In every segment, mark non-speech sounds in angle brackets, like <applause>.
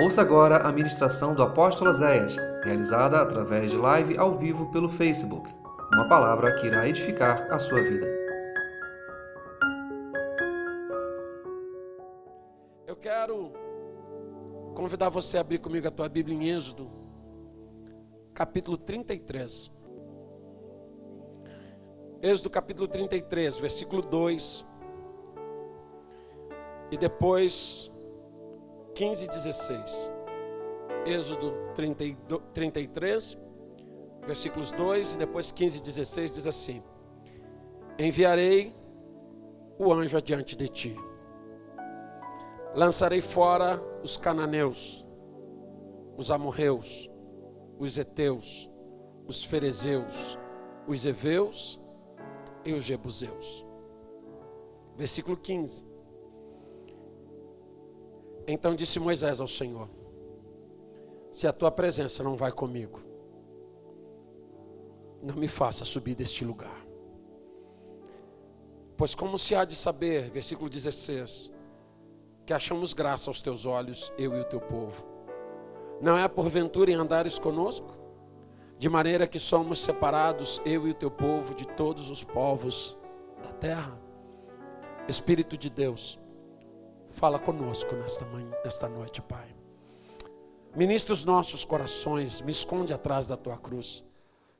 Ouça agora a ministração do apóstolo Zéias, realizada através de live ao vivo pelo Facebook. Uma palavra que irá edificar a sua vida. Eu quero convidar você a abrir comigo a tua Bíblia em Êxodo, capítulo 33. Êxodo capítulo 33, versículo 2. E depois 15 e 16. Êxodo 32, 33, versículos 2 e depois 15 e 16 diz assim: Enviarei o anjo adiante de ti, lançarei fora os cananeus, os amorreus, os heteus, os ferezeus, os heveus e os jebuseus. Versículo 15. Então disse Moisés ao Senhor: Se a tua presença não vai comigo, não me faça subir deste lugar. Pois como se há de saber, versículo 16, que achamos graça aos teus olhos, eu e o teu povo. Não é porventura em andares conosco? De maneira que somos separados, eu e o teu povo, de todos os povos da terra. Espírito de Deus, Fala conosco nesta, manhã, nesta noite, Pai. Ministra os nossos corações, me esconde atrás da tua cruz.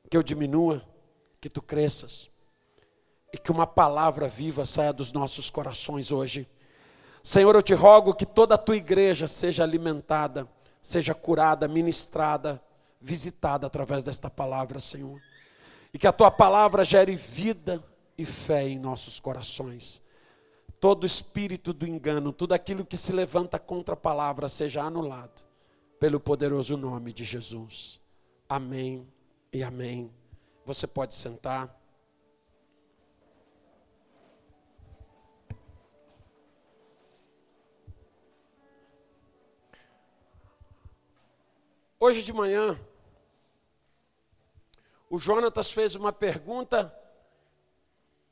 Que eu diminua, que tu cresças. E que uma palavra viva saia dos nossos corações hoje. Senhor, eu te rogo que toda a tua igreja seja alimentada, seja curada, ministrada, visitada através desta palavra, Senhor. E que a tua palavra gere vida e fé em nossos corações todo espírito do engano, tudo aquilo que se levanta contra a palavra seja anulado, pelo poderoso nome de Jesus. Amém e amém. Você pode sentar. Hoje de manhã, o Jonatas fez uma pergunta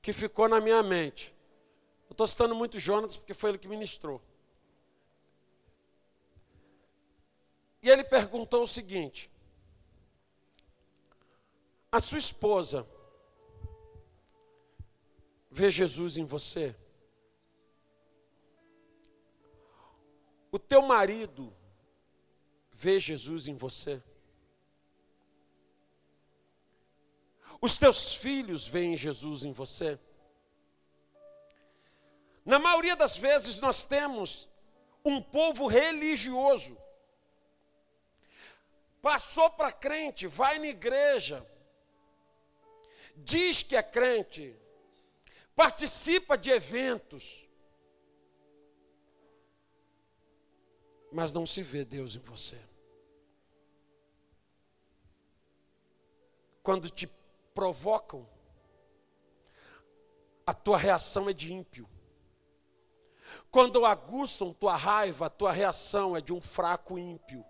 que ficou na minha mente. Estou citando muito Jonas porque foi ele que ministrou. E ele perguntou o seguinte: A sua esposa vê Jesus em você? O teu marido vê Jesus em você? Os teus filhos veem Jesus em você? Na maioria das vezes nós temos um povo religioso. Passou para crente, vai na igreja, diz que é crente, participa de eventos, mas não se vê Deus em você. Quando te provocam, a tua reação é de ímpio. Quando aguçam tua raiva, tua reação é de um fraco ímpio.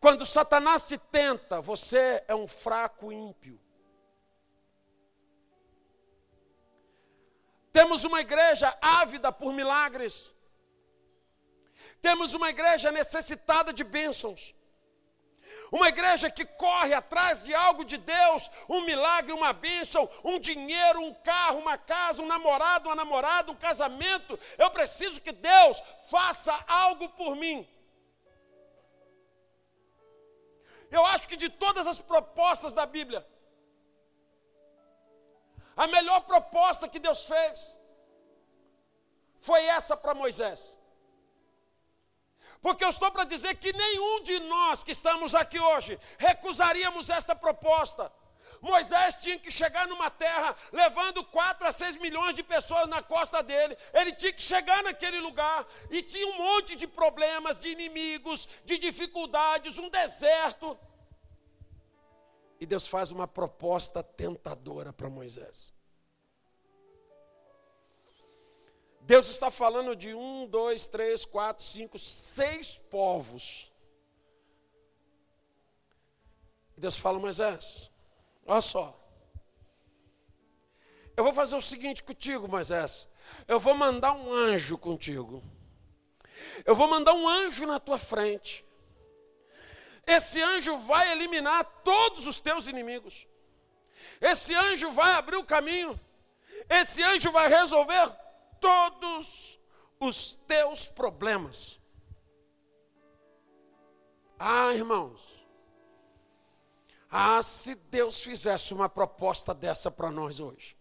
Quando Satanás te tenta, você é um fraco ímpio. Temos uma igreja ávida por milagres. Temos uma igreja necessitada de bênçãos. Uma igreja que corre atrás de algo de Deus, um milagre, uma bênção, um dinheiro, um carro, uma casa, um namorado, uma namorada, um casamento. Eu preciso que Deus faça algo por mim. Eu acho que de todas as propostas da Bíblia, a melhor proposta que Deus fez foi essa para Moisés. Porque eu estou para dizer que nenhum de nós que estamos aqui hoje recusaríamos esta proposta. Moisés tinha que chegar numa terra levando 4 a 6 milhões de pessoas na costa dele. Ele tinha que chegar naquele lugar e tinha um monte de problemas, de inimigos, de dificuldades, um deserto. E Deus faz uma proposta tentadora para Moisés. Deus está falando de um, dois, três, quatro, cinco, seis povos. Deus fala, Moisés, olha só. Eu vou fazer o seguinte contigo, Moisés. Eu vou mandar um anjo contigo. Eu vou mandar um anjo na tua frente. Esse anjo vai eliminar todos os teus inimigos. Esse anjo vai abrir o caminho. Esse anjo vai resolver todos os teus problemas. Ah, irmãos. Ah, se Deus fizesse uma proposta dessa para nós hoje.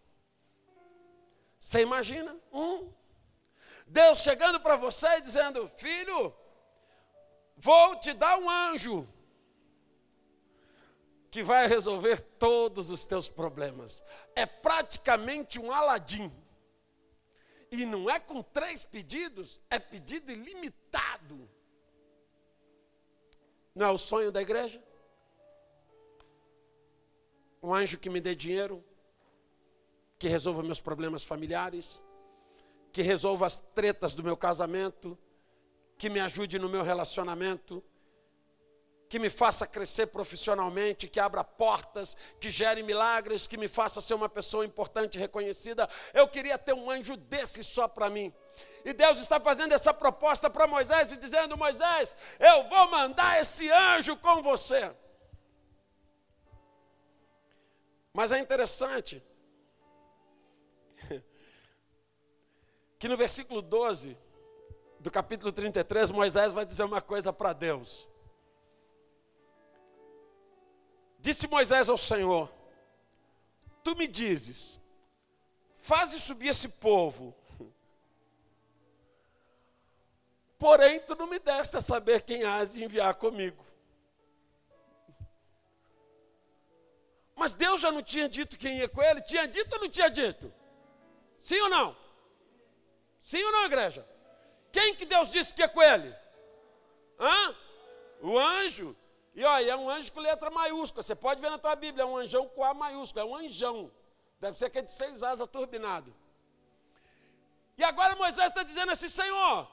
Você imagina? Um. Deus chegando para você e dizendo: Filho, vou te dar um anjo que vai resolver todos os teus problemas. É praticamente um Aladim. E não é com três pedidos, é pedido ilimitado. Não é o sonho da igreja? Um anjo que me dê dinheiro, que resolva meus problemas familiares, que resolva as tretas do meu casamento, que me ajude no meu relacionamento, que me faça crescer profissionalmente, que abra portas, que gere milagres, que me faça ser uma pessoa importante e reconhecida. Eu queria ter um anjo desse só para mim. E Deus está fazendo essa proposta para Moisés e dizendo: Moisés, eu vou mandar esse anjo com você. Mas é interessante <laughs> que no versículo 12 do capítulo 33, Moisés vai dizer uma coisa para Deus. Disse Moisés ao Senhor: Tu me dizes, faze subir esse povo. Porém, tu não me deste a saber quem has de enviar comigo. Mas Deus já não tinha dito quem ia com ele? Tinha dito ou não tinha dito? Sim ou não? Sim ou não, igreja? Quem que Deus disse que ia com ele? Hã? O anjo. E olha, é um anjo com letra maiúscula. Você pode ver na tua Bíblia, é um anjão com A maiúscula, é um anjão. Deve ser aquele de seis asas turbinado. E agora Moisés está dizendo assim, Senhor,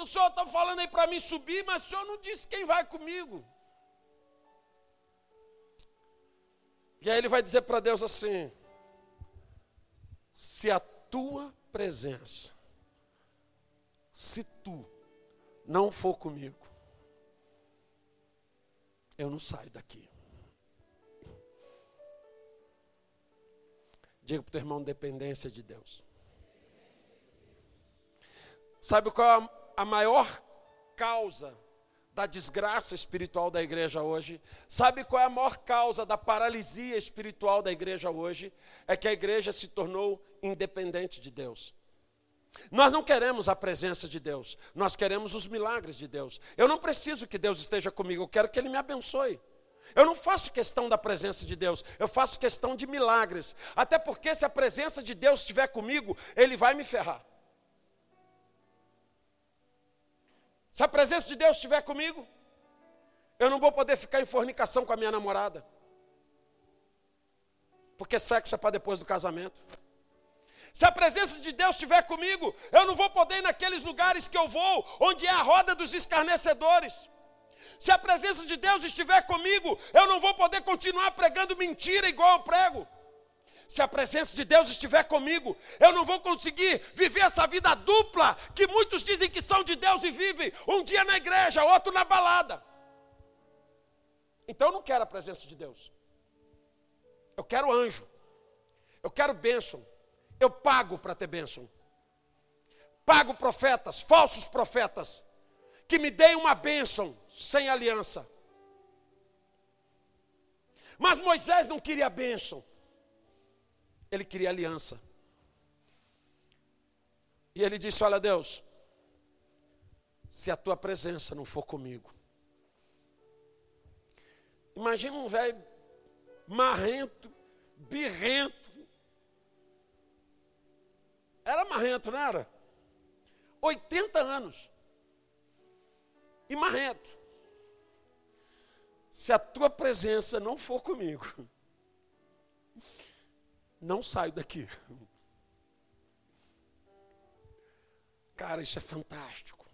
o senhor está falando aí para mim subir, mas o senhor não disse quem vai comigo. E aí ele vai dizer para Deus assim: se a tua presença, se tu não for comigo, eu não saio daqui. Diga para o teu irmão dependência de Deus. Sabe qual é a maior causa da desgraça espiritual da igreja hoje? Sabe qual é a maior causa da paralisia espiritual da igreja hoje? É que a igreja se tornou independente de Deus. Nós não queremos a presença de Deus, nós queremos os milagres de Deus. Eu não preciso que Deus esteja comigo, eu quero que Ele me abençoe. Eu não faço questão da presença de Deus, eu faço questão de milagres. Até porque se a presença de Deus estiver comigo, Ele vai me ferrar. Se a presença de Deus estiver comigo, eu não vou poder ficar em fornicação com a minha namorada. Porque sexo é para depois do casamento. Se a presença de Deus estiver comigo, eu não vou poder ir naqueles lugares que eu vou, onde é a roda dos escarnecedores. Se a presença de Deus estiver comigo, eu não vou poder continuar pregando mentira igual eu prego. Se a presença de Deus estiver comigo, eu não vou conseguir viver essa vida dupla que muitos dizem que são de Deus e vivem um dia na igreja, outro na balada. Então eu não quero a presença de Deus. Eu quero anjo. Eu quero bênção. Eu pago para ter bênção. Pago profetas, falsos profetas, que me deem uma bênção sem aliança. Mas Moisés não queria bênção, ele queria aliança. E ele disse: Olha, Deus, se a tua presença não for comigo. Imagina um velho marrento, birrento, era marrento, não era? 80 anos. E marrento. Se a tua presença não for comigo, não saio daqui. Cara, isso é fantástico.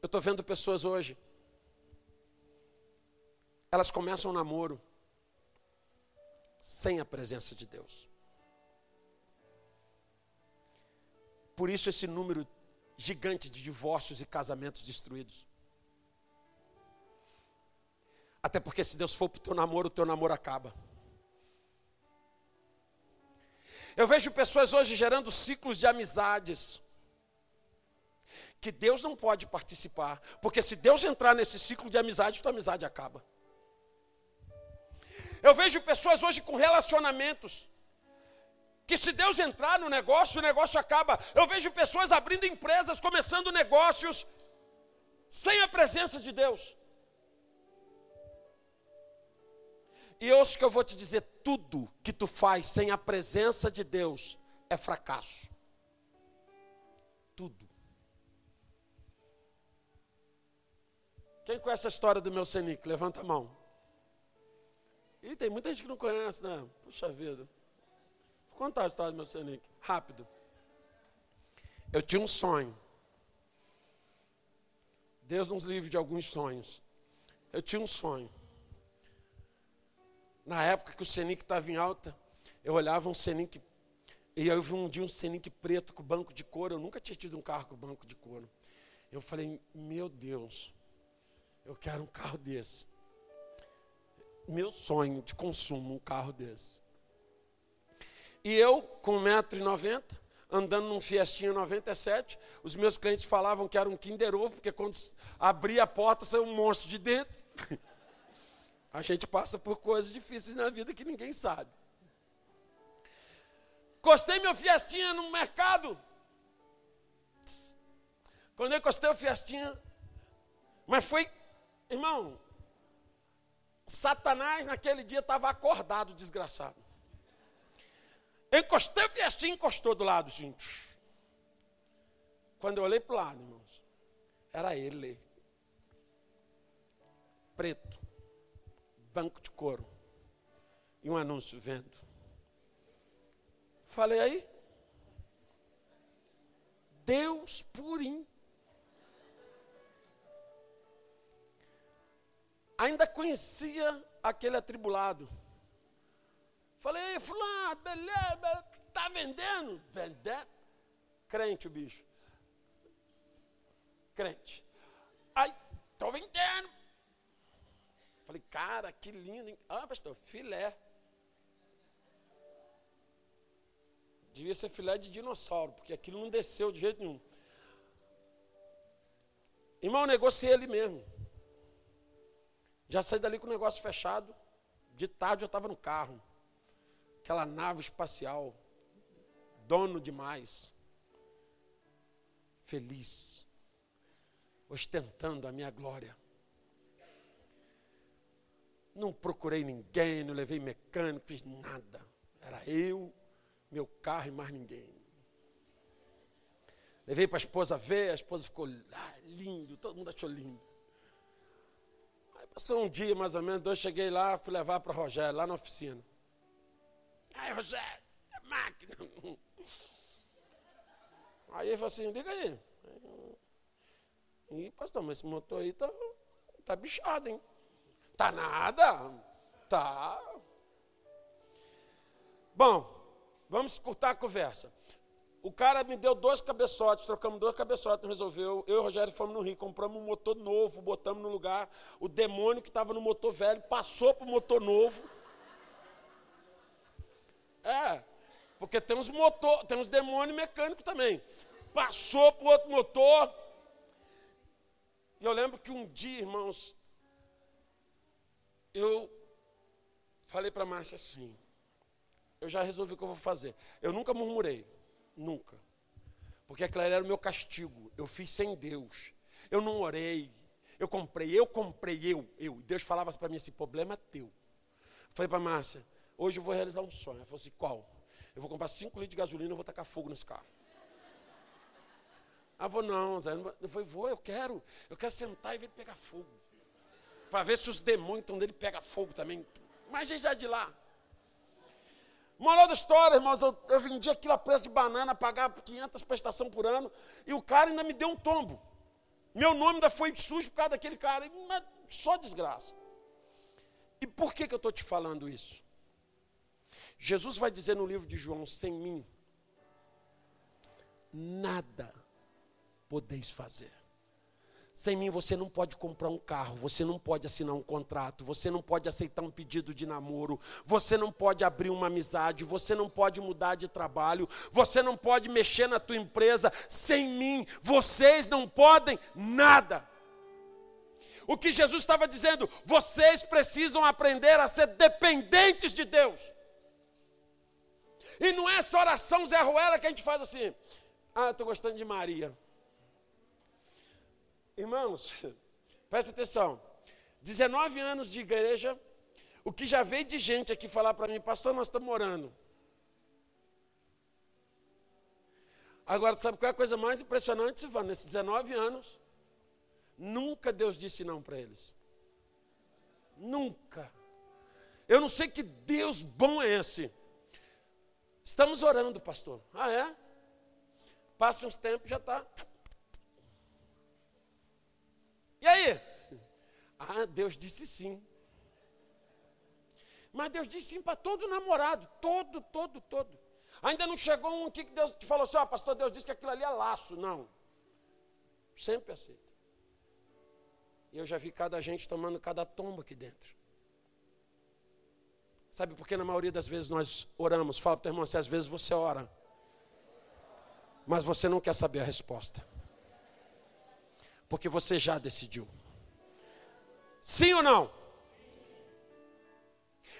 Eu estou vendo pessoas hoje, elas começam um namoro sem a presença de Deus. Por isso esse número gigante de divórcios e casamentos destruídos. Até porque se Deus for para o teu namoro, o teu namoro acaba. Eu vejo pessoas hoje gerando ciclos de amizades. Que Deus não pode participar. Porque se Deus entrar nesse ciclo de amizade, tua amizade acaba. Eu vejo pessoas hoje com relacionamentos. Que se Deus entrar no negócio, o negócio acaba. Eu vejo pessoas abrindo empresas, começando negócios, sem a presença de Deus. E ouça que eu vou te dizer: tudo que tu faz sem a presença de Deus é fracasso. Tudo. Quem conhece a história do meu Senic? Levanta a mão. E tem muita gente que não conhece, né? Puxa vida. Vou contar a história do meu Senic. Rápido. Eu tinha um sonho. Deus nos livre de alguns sonhos. Eu tinha um sonho. Na época que o Senic estava em alta, eu olhava um Senic, e eu vi um dia um Senic preto com banco de couro. Eu nunca tinha tido um carro com banco de couro. Eu falei, meu Deus, eu quero um carro desse. Meu sonho de consumo, um carro desse. E eu, com 1,90m, andando num Fiestinha 97, os meus clientes falavam que era um Kinder Ovo, porque quando abria a porta saiu um monstro de dentro. <laughs> A gente passa por coisas difíceis na vida que ninguém sabe. Costei meu Fiestinha no mercado. Quando eu encostei o Fiestinha, mas foi, irmão, Satanás naquele dia estava acordado, desgraçado. Encostei o Fiestinha, encostou do lado, assim. Quando eu olhei para o lado, irmãos, era ele. Preto banco de couro e um anúncio vendo. Falei aí, Deus purim. Ainda conhecia aquele atribulado. Falei, fulano, beleza, tá vendendo? Vendendo. Crente o bicho. Crente. Ai, tô vendendo. Falei, cara, que lindo. Hein? Ah, pastor, filé. Devia ser filé de dinossauro, porque aquilo não desceu de jeito nenhum. Irmão, negociei ele mesmo. Já saí dali com o negócio fechado. De tarde eu estava no carro. Aquela nave espacial. Dono demais. Feliz. Ostentando a minha glória. Não procurei ninguém, não levei mecânico, fiz nada. Era eu, meu carro e mais ninguém. Levei para a esposa ver, a esposa ficou ah, lindo, todo mundo achou lindo. Aí passou um dia, mais ou menos, dois, cheguei lá, fui levar para Rogério, lá na oficina. Aí, Rogério, é máquina. Aí ele falou assim, liga aí. E, pastor, mas esse motor aí tá, tá bichado, hein? Tá nada. Tá. Bom, vamos escutar a conversa. O cara me deu dois cabeçotes, trocamos dois cabeçotes, resolveu. Eu e o Rogério fomos no Rio, compramos um motor novo, botamos no lugar. O demônio que estava no motor velho passou para o motor novo. É, porque tem uns motor, tem uns demônios mecânicos também. Passou para outro motor. E eu lembro que um dia, irmãos, eu falei para a Márcia assim: eu já resolvi o que eu vou fazer. Eu nunca murmurei, nunca. Porque aquilo era o meu castigo. Eu fiz sem Deus. Eu não orei. Eu comprei, eu comprei, eu, eu. Deus falava para mim: esse problema é teu. falei para Márcia: hoje eu vou realizar um sonho. Ela falou assim: qual? Eu vou comprar 5 litros de gasolina e vou tacar fogo nesse carro. Ela falou: não, Zé. Eu falei: vou, eu quero. Eu quero sentar e ver ele pegar fogo para ver se os demônios estão dele pega fogo também. Mas já de lá. Moral da história, irmãos, eu, eu vendi aquilo a preço de banana, pagava 500 prestações por ano, e o cara ainda me deu um tombo. Meu nome ainda foi sujo por causa daquele cara, só desgraça. E por que, que eu estou te falando isso? Jesus vai dizer no livro de João: sem mim, nada podeis fazer. Sem mim você não pode comprar um carro, você não pode assinar um contrato, você não pode aceitar um pedido de namoro, você não pode abrir uma amizade, você não pode mudar de trabalho, você não pode mexer na tua empresa. Sem mim vocês não podem nada. O que Jesus estava dizendo, vocês precisam aprender a ser dependentes de Deus. E não é essa oração Zé Ruela que a gente faz assim. Ah, eu estou gostando de Maria. Irmãos, <laughs> presta atenção. 19 anos de igreja, o que já veio de gente aqui falar para mim, pastor, nós estamos orando. Agora, sabe qual é a coisa mais impressionante, Silvano? Nesses 19 anos, nunca Deus disse não para eles. Nunca. Eu não sei que Deus bom é esse. Estamos orando, pastor. Ah, é? Passa uns tempos, já está e aí? Ah, Deus disse sim. Mas Deus disse sim para todo namorado, todo, todo, todo. Ainda não chegou um que Deus te falou assim, ó, oh, pastor, Deus disse que aquilo ali é laço. Não. Sempre aceita. E eu já vi cada gente tomando cada tomba aqui dentro. Sabe por que na maioria das vezes nós oramos? Fala para o teu irmão, se às vezes você ora, mas você não quer saber a resposta. Porque você já decidiu. Sim ou não?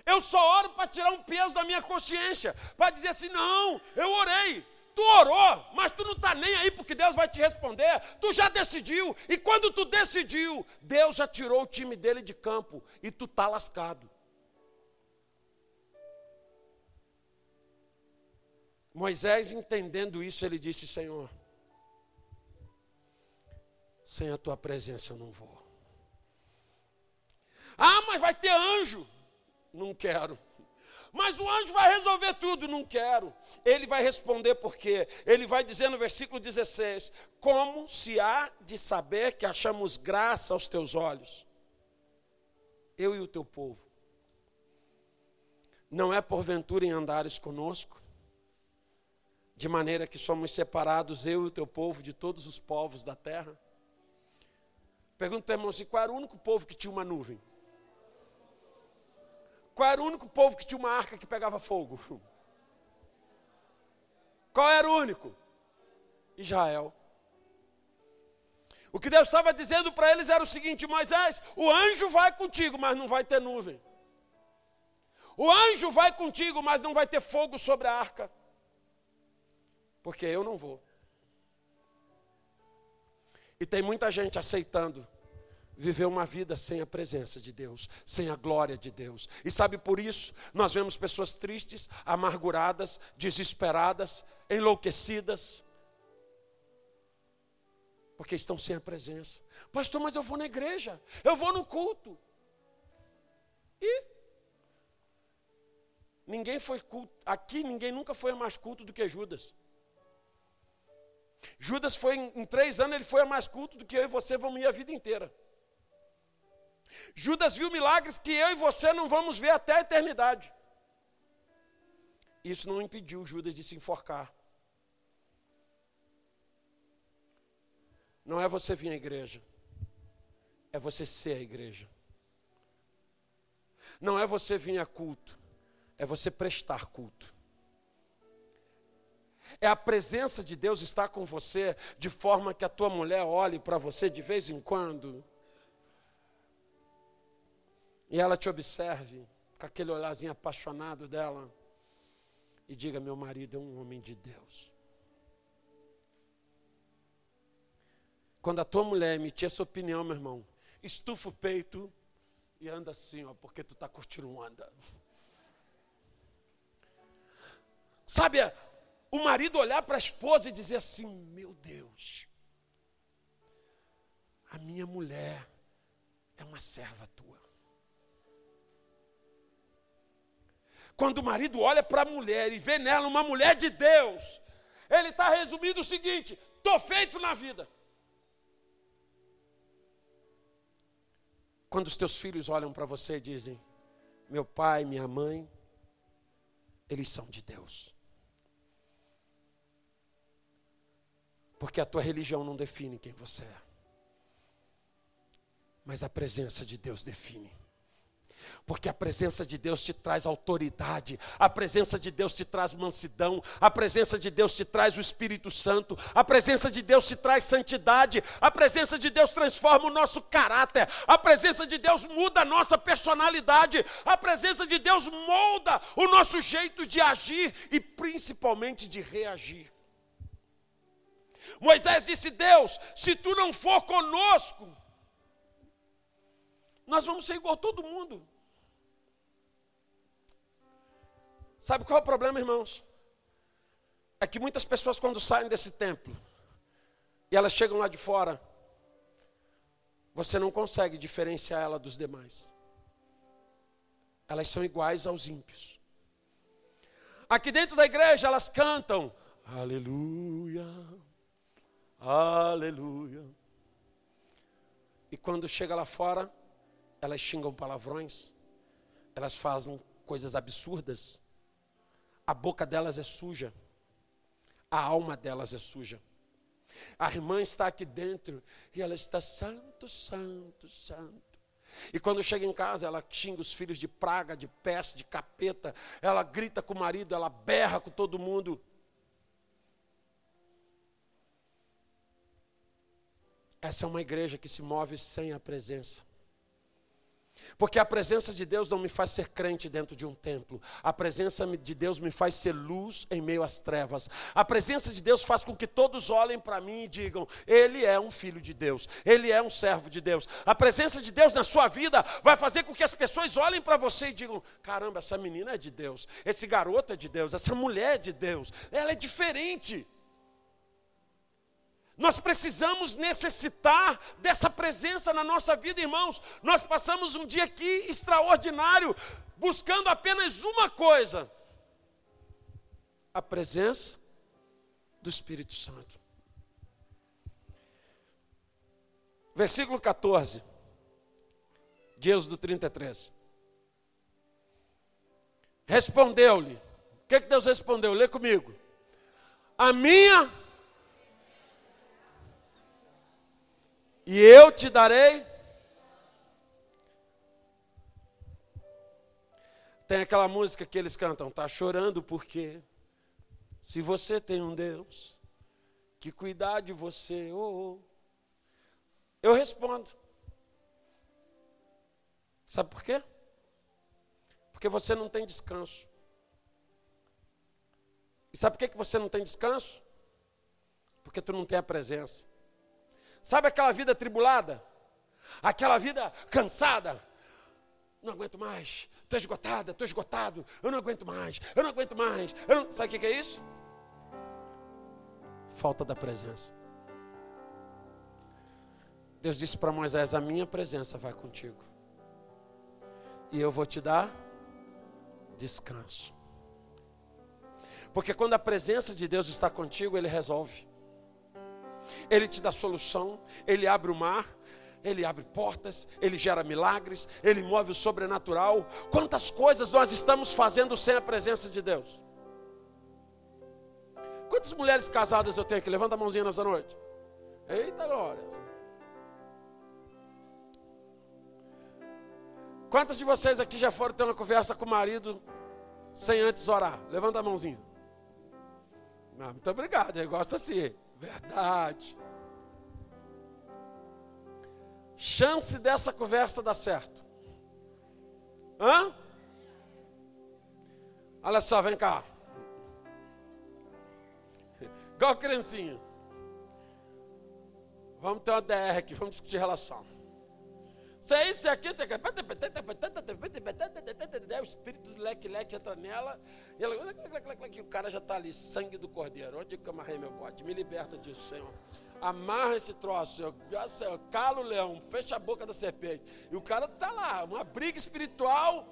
Eu só oro para tirar um peso da minha consciência, para dizer assim: não, eu orei. Tu orou, mas tu não está nem aí porque Deus vai te responder. Tu já decidiu. E quando tu decidiu, Deus já tirou o time dele de campo e tu está lascado. Moisés, entendendo isso, ele disse: Senhor, sem a tua presença eu não vou. Ah, mas vai ter anjo. Não quero. Mas o anjo vai resolver tudo, não quero. Ele vai responder porque ele vai dizer no versículo 16: Como se há de saber que achamos graça aos teus olhos, eu e o teu povo. Não é porventura em andares conosco, de maneira que somos separados, eu e o teu povo, de todos os povos da terra? Pergunta para o irmão assim: qual era o único povo que tinha uma nuvem? Qual era o único povo que tinha uma arca que pegava fogo? <laughs> Qual era o único? Israel. O que Deus estava dizendo para eles era o seguinte: Moisés, o anjo vai contigo, mas não vai ter nuvem. O anjo vai contigo, mas não vai ter fogo sobre a arca. Porque eu não vou. E tem muita gente aceitando viver uma vida sem a presença de Deus, sem a glória de Deus. E sabe por isso, nós vemos pessoas tristes, amarguradas, desesperadas, enlouquecidas, porque estão sem a presença. Pastor, mas eu vou na igreja, eu vou no culto. E ninguém foi culto, aqui ninguém nunca foi mais culto do que Judas. Judas foi, em, três anos, ele foi a mais culto do que eu e você vamos ir a vida inteira. Judas viu milagres que eu e você não vamos ver até a eternidade. Isso não impediu Judas de se enforcar. Não é você vir à igreja, é você ser a igreja. Não é você vir a culto, é você prestar culto. É a presença de Deus estar com você, de forma que a tua mulher olhe para você de vez em quando. E ela te observe com aquele olharzinho apaixonado dela. E diga: Meu marido é um homem de Deus. Quando a tua mulher emitir essa opinião, meu irmão, estufa o peito e anda assim, ó, porque tu está curtindo um anda. Sabe, o marido olhar para a esposa e dizer assim: Meu Deus, a minha mulher é uma serva tua. Quando o marido olha para a mulher e vê nela uma mulher de Deus, ele está resumindo o seguinte: estou feito na vida. Quando os teus filhos olham para você e dizem: Meu pai, minha mãe, eles são de Deus. Porque a tua religião não define quem você é. Mas a presença de Deus define. Porque a presença de Deus te traz autoridade, a presença de Deus te traz mansidão, a presença de Deus te traz o Espírito Santo, a presença de Deus te traz santidade, a presença de Deus transforma o nosso caráter, a presença de Deus muda a nossa personalidade, a presença de Deus molda o nosso jeito de agir e principalmente de reagir. Moisés disse: Deus, se tu não for conosco, nós vamos ser igual a todo mundo. Sabe qual é o problema, irmãos? É que muitas pessoas, quando saem desse templo e elas chegam lá de fora, você não consegue diferenciar ela dos demais. Elas são iguais aos ímpios. Aqui dentro da igreja elas cantam Aleluia, Aleluia. E quando chega lá fora, elas xingam palavrões, elas fazem coisas absurdas, a boca delas é suja, a alma delas é suja. A irmã está aqui dentro e ela está santo, santo, santo. E quando chega em casa, ela xinga os filhos de praga, de peste, de capeta. Ela grita com o marido, ela berra com todo mundo. Essa é uma igreja que se move sem a presença. Porque a presença de Deus não me faz ser crente dentro de um templo. A presença de Deus me faz ser luz em meio às trevas. A presença de Deus faz com que todos olhem para mim e digam: Ele é um filho de Deus, ele é um servo de Deus. A presença de Deus na sua vida vai fazer com que as pessoas olhem para você e digam: Caramba, essa menina é de Deus, esse garoto é de Deus, essa mulher é de Deus, ela é diferente. Nós precisamos necessitar dessa presença na nossa vida, irmãos. Nós passamos um dia aqui extraordinário, buscando apenas uma coisa: a presença do Espírito Santo. Versículo 14, de Êxodo 33. Respondeu-lhe, o que, que Deus respondeu? Lê comigo. A minha e eu te darei. Tem aquela música que eles cantam, tá chorando porque se você tem um Deus que cuidar de você, oh, oh. eu respondo. Sabe por quê? Porque você não tem descanso. E sabe por que você não tem descanso? Porque tu não tem a presença. Sabe aquela vida tribulada? Aquela vida cansada? Não aguento mais, estou esgotada, estou esgotado, eu não aguento mais, eu não aguento mais. Não... Sabe o que é isso? Falta da presença. Deus disse para Moisés: A minha presença vai contigo, e eu vou te dar descanso. Porque quando a presença de Deus está contigo, Ele resolve. Ele te dá solução, Ele abre o mar, Ele abre portas, Ele gera milagres, Ele move o sobrenatural. Quantas coisas nós estamos fazendo sem a presença de Deus? Quantas mulheres casadas eu tenho aqui? Levanta a mãozinha nessa noite. Eita glória. Quantas de vocês aqui já foram ter uma conversa com o marido sem antes orar? Levanta a mãozinha. Ah, muito obrigado, eu gosto assim. Verdade. Chance dessa conversa dar certo. Hã? Olha só, vem cá. Igual criancinha. Vamos ter uma DR aqui, vamos discutir relação. Isso é isso, é aquilo, o espírito do leque-leque entra nela, e, ela, e o cara já está ali, sangue do cordeiro. Onde que eu amarrei meu bote? Me liberta disso, Senhor. Amarra esse troço, Senhor. Senhor cala o leão, fecha a boca da serpente. E o cara está lá, uma briga espiritual.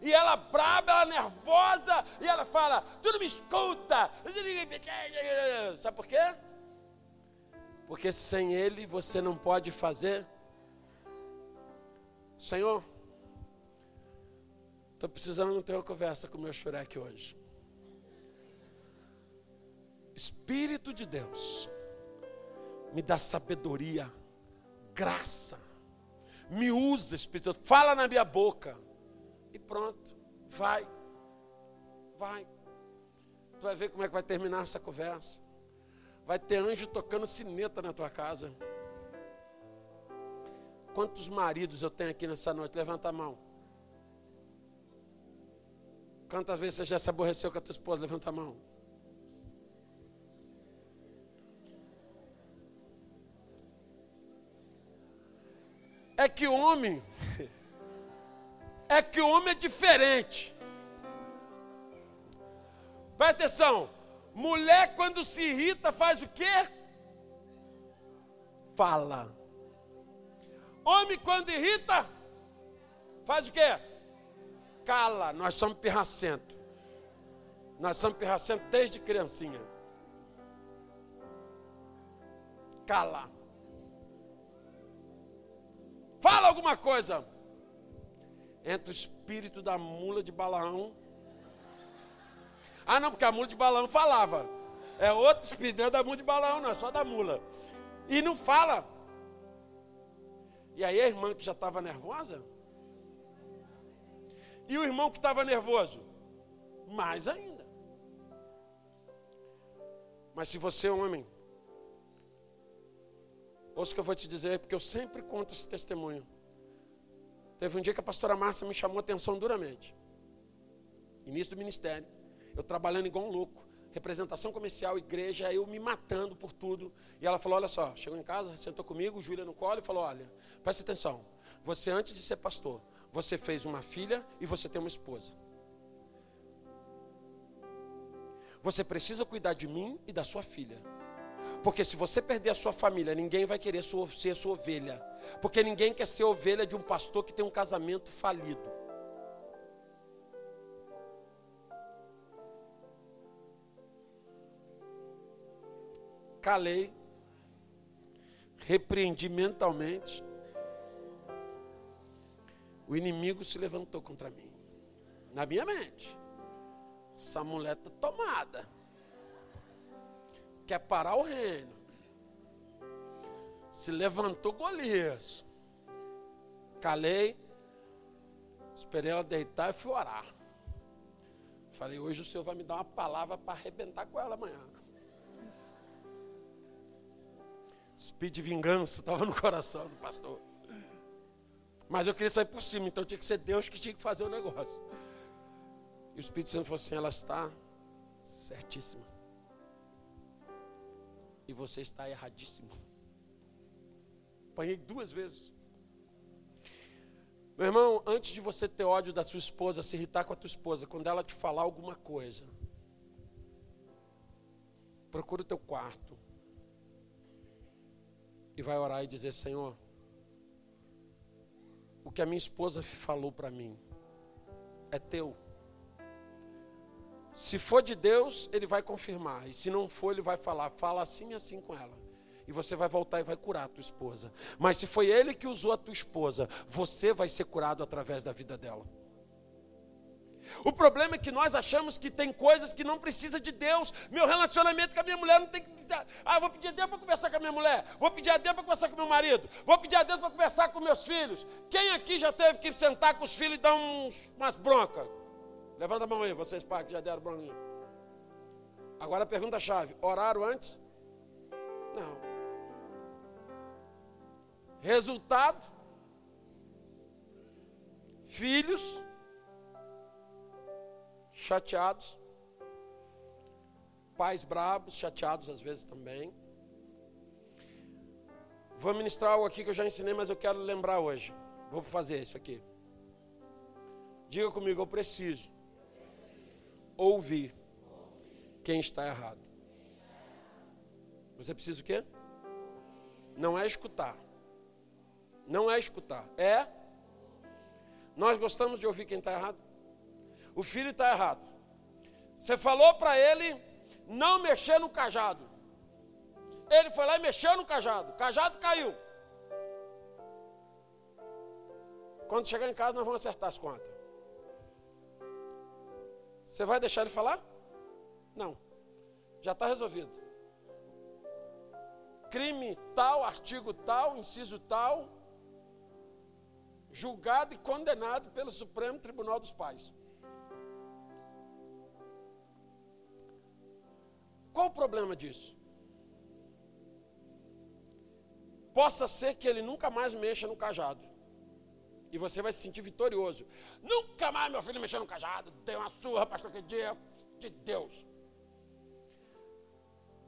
E ela braba, ela nervosa, e ela fala: Tu não me escuta. Sabe por quê? Porque sem ele você não pode fazer Senhor, estou precisando ter uma conversa com o meu xurek hoje. Espírito de Deus, Me dá sabedoria, graça. Me usa, Espírito. Fala na minha boca. E pronto. Vai. Vai. Tu vai ver como é que vai terminar essa conversa. Vai ter anjo tocando sineta na tua casa. Quantos maridos eu tenho aqui nessa noite? Levanta a mão. Quantas vezes você já se aborreceu com a tua esposa? Levanta a mão. É que o homem, <laughs> é que o homem é diferente. Presta atenção. Mulher quando se irrita faz o quê? Fala. Homem quando irrita, faz o quê? Cala. Nós somos pirracento. Nós somos pirracento desde criancinha. Cala. Fala alguma coisa. Entra o espírito da mula de Balaão. Ah, não, porque a mula de Balaão falava. É outro espírito, não é da mula de Balaão, não, é só da mula. E não fala. E aí a irmã que já estava nervosa? E o irmão que estava nervoso? Mais ainda. Mas se você é homem, ouça o que eu vou te dizer, porque eu sempre conto esse testemunho. Teve um dia que a pastora Márcia me chamou a atenção duramente. Início do ministério. Eu trabalhando igual um louco representação comercial, igreja, eu me matando por tudo. E ela falou: Olha só, chegou em casa, sentou comigo, Júlia no colo e falou: Olha, presta atenção. Você, antes de ser pastor, você fez uma filha e você tem uma esposa. Você precisa cuidar de mim e da sua filha. Porque se você perder a sua família, ninguém vai querer ser sua ovelha. Porque ninguém quer ser ovelha de um pastor que tem um casamento falido. Calei, repreendi mentalmente. O inimigo se levantou contra mim, na minha mente. Essa mulher está tomada, quer parar o reino. Se levantou Golias. Calei, esperei ela deitar e fui orar. Falei, hoje o Senhor vai me dar uma palavra para arrebentar com ela amanhã. Espírito de vingança estava no coração do pastor. Mas eu queria sair por cima, então tinha que ser Deus que tinha que fazer o negócio. E o Espírito Santo falou assim: ela está certíssima. E você está erradíssimo. Apanhei duas vezes. Meu irmão, antes de você ter ódio da sua esposa, se irritar com a tua esposa, quando ela te falar alguma coisa, procura o teu quarto, e vai orar e dizer: Senhor, o que a minha esposa falou para mim é teu. Se for de Deus, ele vai confirmar. E se não for, ele vai falar: fala assim e assim com ela. E você vai voltar e vai curar a tua esposa. Mas se foi ele que usou a tua esposa, você vai ser curado através da vida dela. O problema é que nós achamos que tem coisas que não precisa de Deus. Meu relacionamento com a minha mulher não tem que. Ah, vou pedir a Deus para conversar com a minha mulher. Vou pedir a Deus para conversar com meu marido. Vou pedir a Deus para conversar com meus filhos. Quem aqui já teve que sentar com os filhos e dar uns, umas broncas? Levanta a mão aí, vocês pais que já deram bronca. Agora a pergunta-chave: oraram antes? Não. Resultado? Filhos chateados, pais bravos, chateados às vezes também. Vou ministrar algo aqui que eu já ensinei, mas eu quero lembrar hoje. Vou fazer isso aqui. Diga comigo, eu preciso ouvir quem está errado. Você precisa o quê? Não é escutar. Não é escutar. É. Nós gostamos de ouvir quem está errado o filho está errado. Você falou para ele não mexer no cajado. Ele foi lá e mexeu no cajado. O cajado caiu. Quando chegar em casa, nós vamos acertar as contas. Você vai deixar ele falar? Não. Já está resolvido. crime tal, artigo tal, inciso tal, julgado e condenado pelo Supremo Tribunal dos Pais. Qual o problema disso? Possa ser que ele nunca mais mexa no cajado. E você vai se sentir vitorioso. Nunca mais meu filho mexeu no cajado. Deu uma surra, pastor, que dia de Deus.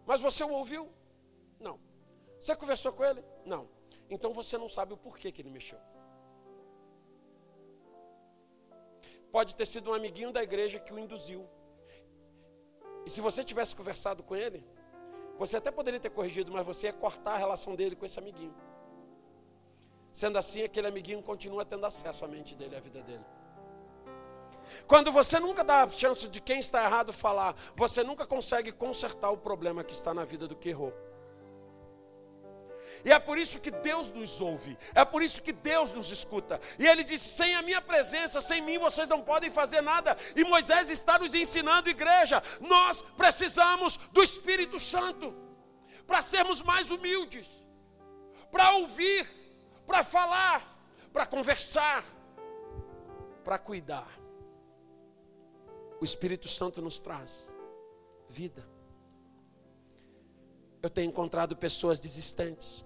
Mas você o ouviu? Não. Você conversou com ele? Não. Então você não sabe o porquê que ele mexeu. Pode ter sido um amiguinho da igreja que o induziu. E se você tivesse conversado com ele, você até poderia ter corrigido, mas você ia cortar a relação dele com esse amiguinho. Sendo assim, aquele amiguinho continua tendo acesso à mente dele, à vida dele. Quando você nunca dá a chance de quem está errado falar, você nunca consegue consertar o problema que está na vida do que errou. E é por isso que Deus nos ouve, é por isso que Deus nos escuta. E Ele diz: sem a minha presença, sem mim, vocês não podem fazer nada. E Moisés está nos ensinando, igreja, nós precisamos do Espírito Santo para sermos mais humildes, para ouvir, para falar, para conversar, para cuidar. O Espírito Santo nos traz vida. Eu tenho encontrado pessoas desistentes.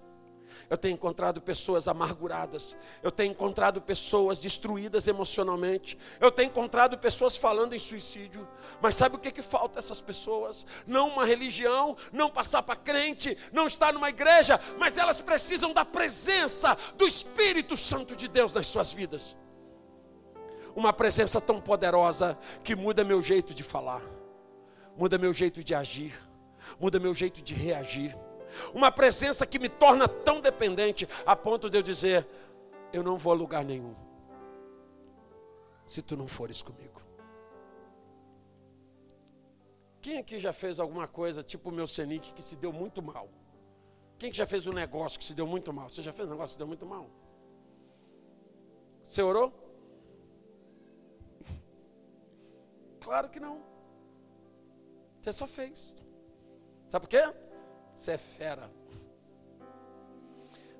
Eu tenho encontrado pessoas amarguradas. Eu tenho encontrado pessoas destruídas emocionalmente. Eu tenho encontrado pessoas falando em suicídio. Mas sabe o que, que falta essas pessoas? Não uma religião, não passar para crente, não estar numa igreja, mas elas precisam da presença do Espírito Santo de Deus nas suas vidas uma presença tão poderosa que muda meu jeito de falar, muda meu jeito de agir, muda meu jeito de reagir. Uma presença que me torna tão dependente a ponto de eu dizer: eu não vou a lugar nenhum, se tu não fores comigo. Quem aqui já fez alguma coisa tipo o meu Senic que se deu muito mal? Quem que já fez um negócio que se deu muito mal? Você já fez um negócio que se deu muito mal? Você orou? <laughs> Claro que não. Você só fez. Sabe por quê? Você é fera.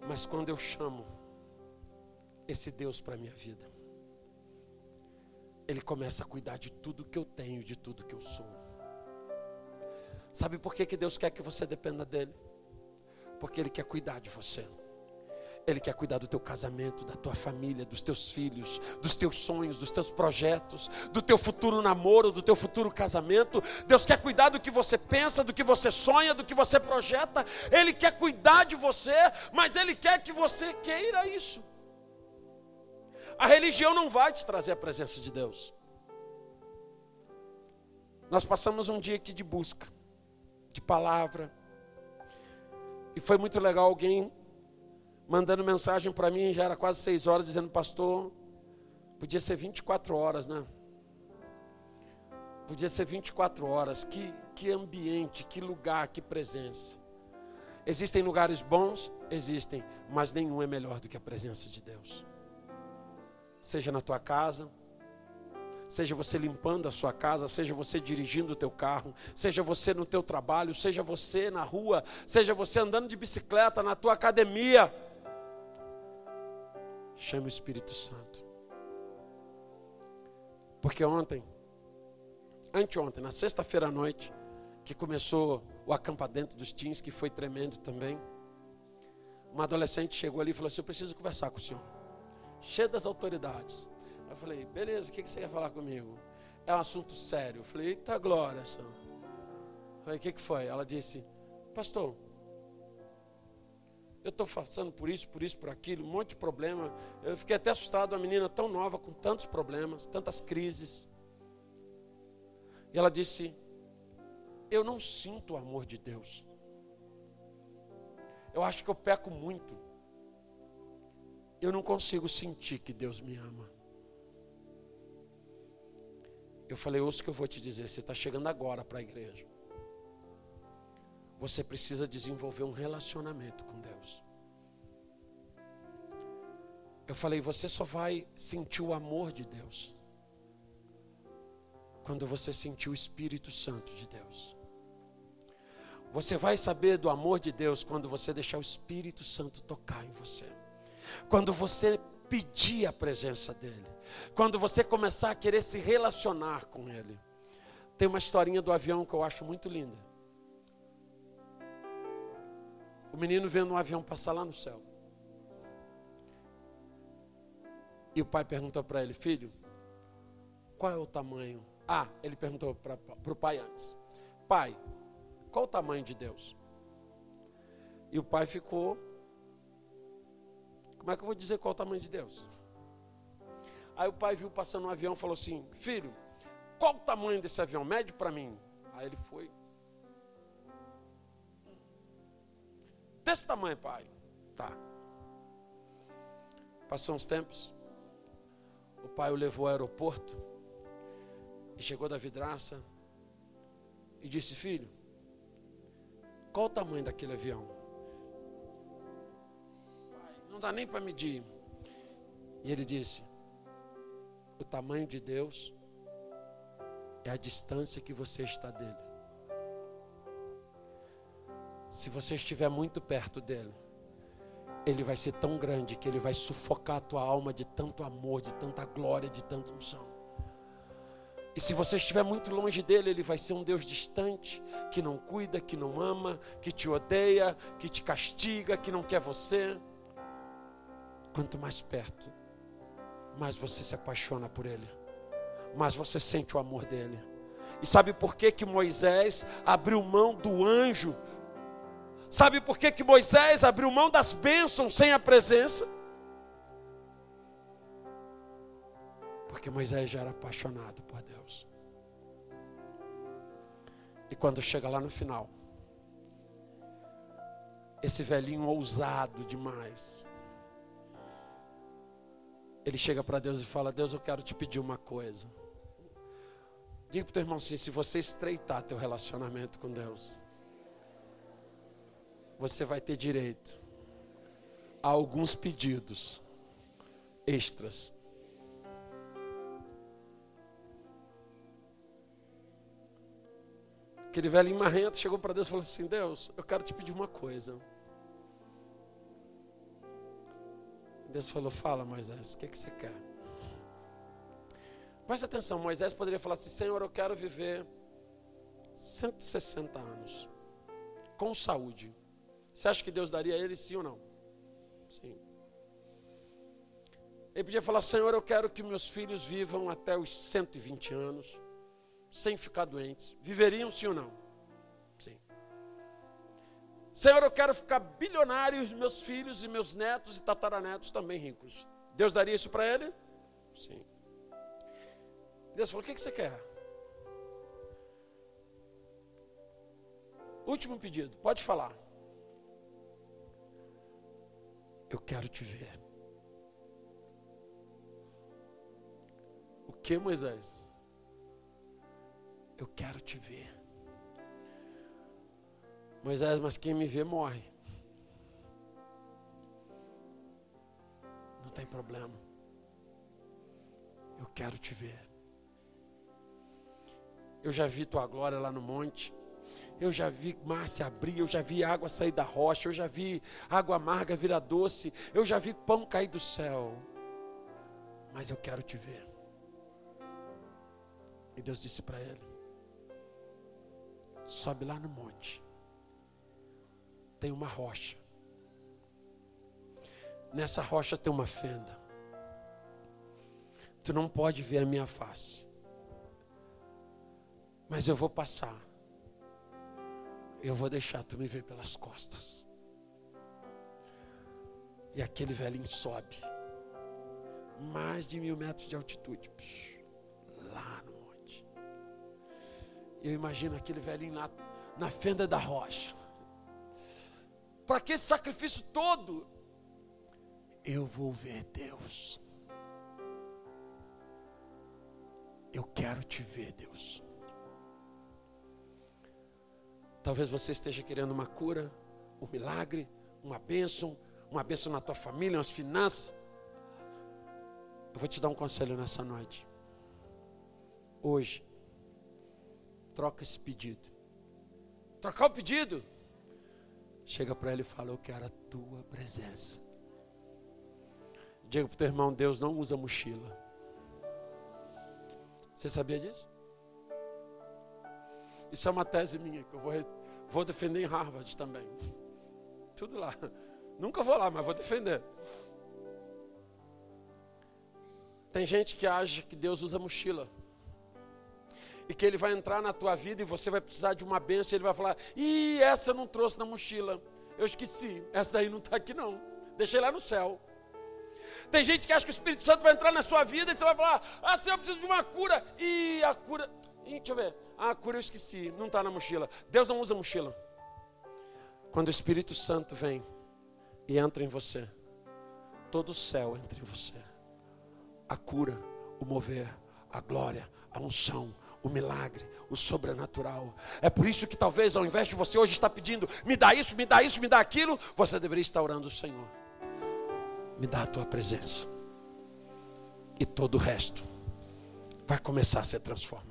Mas quando eu chamo esse Deus para a minha vida, Ele começa a cuidar de tudo que eu tenho, de tudo que eu sou. Sabe por que, que Deus quer que você dependa dEle? Porque Ele quer cuidar de você. Ele quer cuidar do teu casamento, da tua família, dos teus filhos, dos teus sonhos, dos teus projetos, do teu futuro namoro, do teu futuro casamento. Deus quer cuidar do que você pensa, do que você sonha, do que você projeta. Ele quer cuidar de você, mas Ele quer que você queira isso. A religião não vai te trazer a presença de Deus. Nós passamos um dia aqui de busca, de palavra, e foi muito legal alguém mandando mensagem para mim, já era quase seis horas, dizendo, pastor, podia ser 24 horas, né? Podia ser 24 horas. Que, que ambiente, que lugar, que presença. Existem lugares bons? Existem, mas nenhum é melhor do que a presença de Deus. Seja na tua casa, seja você limpando a sua casa, seja você dirigindo o teu carro, seja você no teu trabalho, seja você na rua, seja você andando de bicicleta na tua academia. Chame o Espírito Santo. Porque ontem, anteontem, na sexta-feira à noite, que começou o acampadento dos teens, que foi tremendo também, uma adolescente chegou ali e falou assim: Eu preciso conversar com o senhor. Cheia das autoridades. Eu falei: Beleza, o que você quer falar comigo? É um assunto sério. Eu falei: Eita glória, senhor. Eu falei: O que foi? Ela disse: Pastor, eu estou passando por isso, por isso, por aquilo, um monte de problema. Eu fiquei até assustado, uma menina tão nova, com tantos problemas, tantas crises. E ela disse: Eu não sinto o amor de Deus. Eu acho que eu peco muito. Eu não consigo sentir que Deus me ama. Eu falei: Ouça o que eu vou te dizer. Você está chegando agora para a igreja. Você precisa desenvolver um relacionamento com Deus. Eu falei, você só vai sentir o amor de Deus quando você sentir o Espírito Santo de Deus. Você vai saber do amor de Deus quando você deixar o Espírito Santo tocar em você. Quando você pedir a presença dEle. Quando você começar a querer se relacionar com Ele. Tem uma historinha do avião que eu acho muito linda. O menino vendo um avião passar lá no céu. E o pai perguntou para ele, filho, qual é o tamanho? Ah, ele perguntou para o pai antes: Pai, qual o tamanho de Deus? E o pai ficou. Como é que eu vou dizer qual o tamanho de Deus? Aí o pai viu passando um avião e falou assim: Filho, qual o tamanho desse avião? Mede para mim. Aí ele foi. Desse tamanho, pai. Tá. Passou uns tempos. O pai o levou ao aeroporto. E chegou da vidraça. E disse: Filho, qual o tamanho daquele avião? Não dá nem para medir. E ele disse: O tamanho de Deus é a distância que você está dele. Se você estiver muito perto dele, ele vai ser tão grande que ele vai sufocar a tua alma de tanto amor, de tanta glória, de tanta unção. E se você estiver muito longe dele, ele vai ser um Deus distante, que não cuida, que não ama, que te odeia, que te castiga, que não quer você. Quanto mais perto, mais você se apaixona por ele, mais você sente o amor dele. E sabe por que que Moisés abriu mão do anjo? Sabe por que que Moisés abriu mão das bênçãos sem a presença? Porque Moisés já era apaixonado por Deus. E quando chega lá no final, esse velhinho ousado demais, ele chega para Deus e fala: Deus, eu quero te pedir uma coisa. Diga para o teu irmão assim: se você estreitar teu relacionamento com Deus, você vai ter direito a alguns pedidos extras Aquele velho marrento chegou para Deus e falou assim: Deus, eu quero te pedir uma coisa. Deus falou: Fala, Moisés, o que, que você quer? Preste atenção: Moisés poderia falar assim: Senhor, eu quero viver 160 anos com saúde. Você acha que Deus daria a ele sim ou não? Sim. Ele podia falar: Senhor, eu quero que meus filhos vivam até os 120 anos sem ficar doentes. Viveriam sim ou não? Sim. Senhor, eu quero ficar bilionário e os meus filhos e meus netos e tataranetos também ricos. Deus daria isso para ele? Sim. Deus falou: o que, que você quer? Último pedido, pode falar. Eu quero te ver. O que, Moisés? Eu quero te ver. Moisés, mas quem me vê morre. Não tem problema. Eu quero te ver. Eu já vi tua glória lá no monte. Eu já vi mar se abrir, eu já vi água sair da rocha, eu já vi água amarga virar doce, eu já vi pão cair do céu. Mas eu quero te ver. E Deus disse para ele: Sobe lá no monte. Tem uma rocha. Nessa rocha tem uma fenda. Tu não pode ver a minha face. Mas eu vou passar. Eu vou deixar tu me ver pelas costas. E aquele velhinho sobe. Mais de mil metros de altitude. Lá no eu imagino aquele velhinho lá na fenda da rocha. Para que esse sacrifício todo? Eu vou ver Deus. Eu quero te ver, Deus. Talvez você esteja querendo uma cura, um milagre, uma bênção, uma bênção na tua família, nas finanças. Eu vou te dar um conselho nessa noite. Hoje, troca esse pedido trocar o pedido. Chega para ele e fala: Eu quero a tua presença. Diga para o teu irmão: Deus não usa mochila. Você sabia disso? Isso é uma tese minha que eu vou, vou defender em Harvard também. Tudo lá. Nunca vou lá, mas vou defender. Tem gente que acha que Deus usa mochila. E que ele vai entrar na tua vida e você vai precisar de uma bênção. E ele vai falar: Ih, essa eu não trouxe na mochila. Eu esqueci. Essa daí não está aqui, não. Deixei lá no céu. Tem gente que acha que o Espírito Santo vai entrar na sua vida e você vai falar: Ah, Senhor, eu preciso de uma cura. E a cura. Deixa eu ver. Ah, cura eu esqueci. Não está na mochila. Deus não usa mochila. Quando o Espírito Santo vem e entra em você, todo o céu entra em você a cura, o mover, a glória, a unção, o milagre, o sobrenatural. É por isso que talvez ao invés de você hoje estar pedindo, me dá isso, me dá isso, me dá aquilo, você deveria estar orando o Senhor. Me dá a tua presença. E todo o resto vai começar a ser transformado.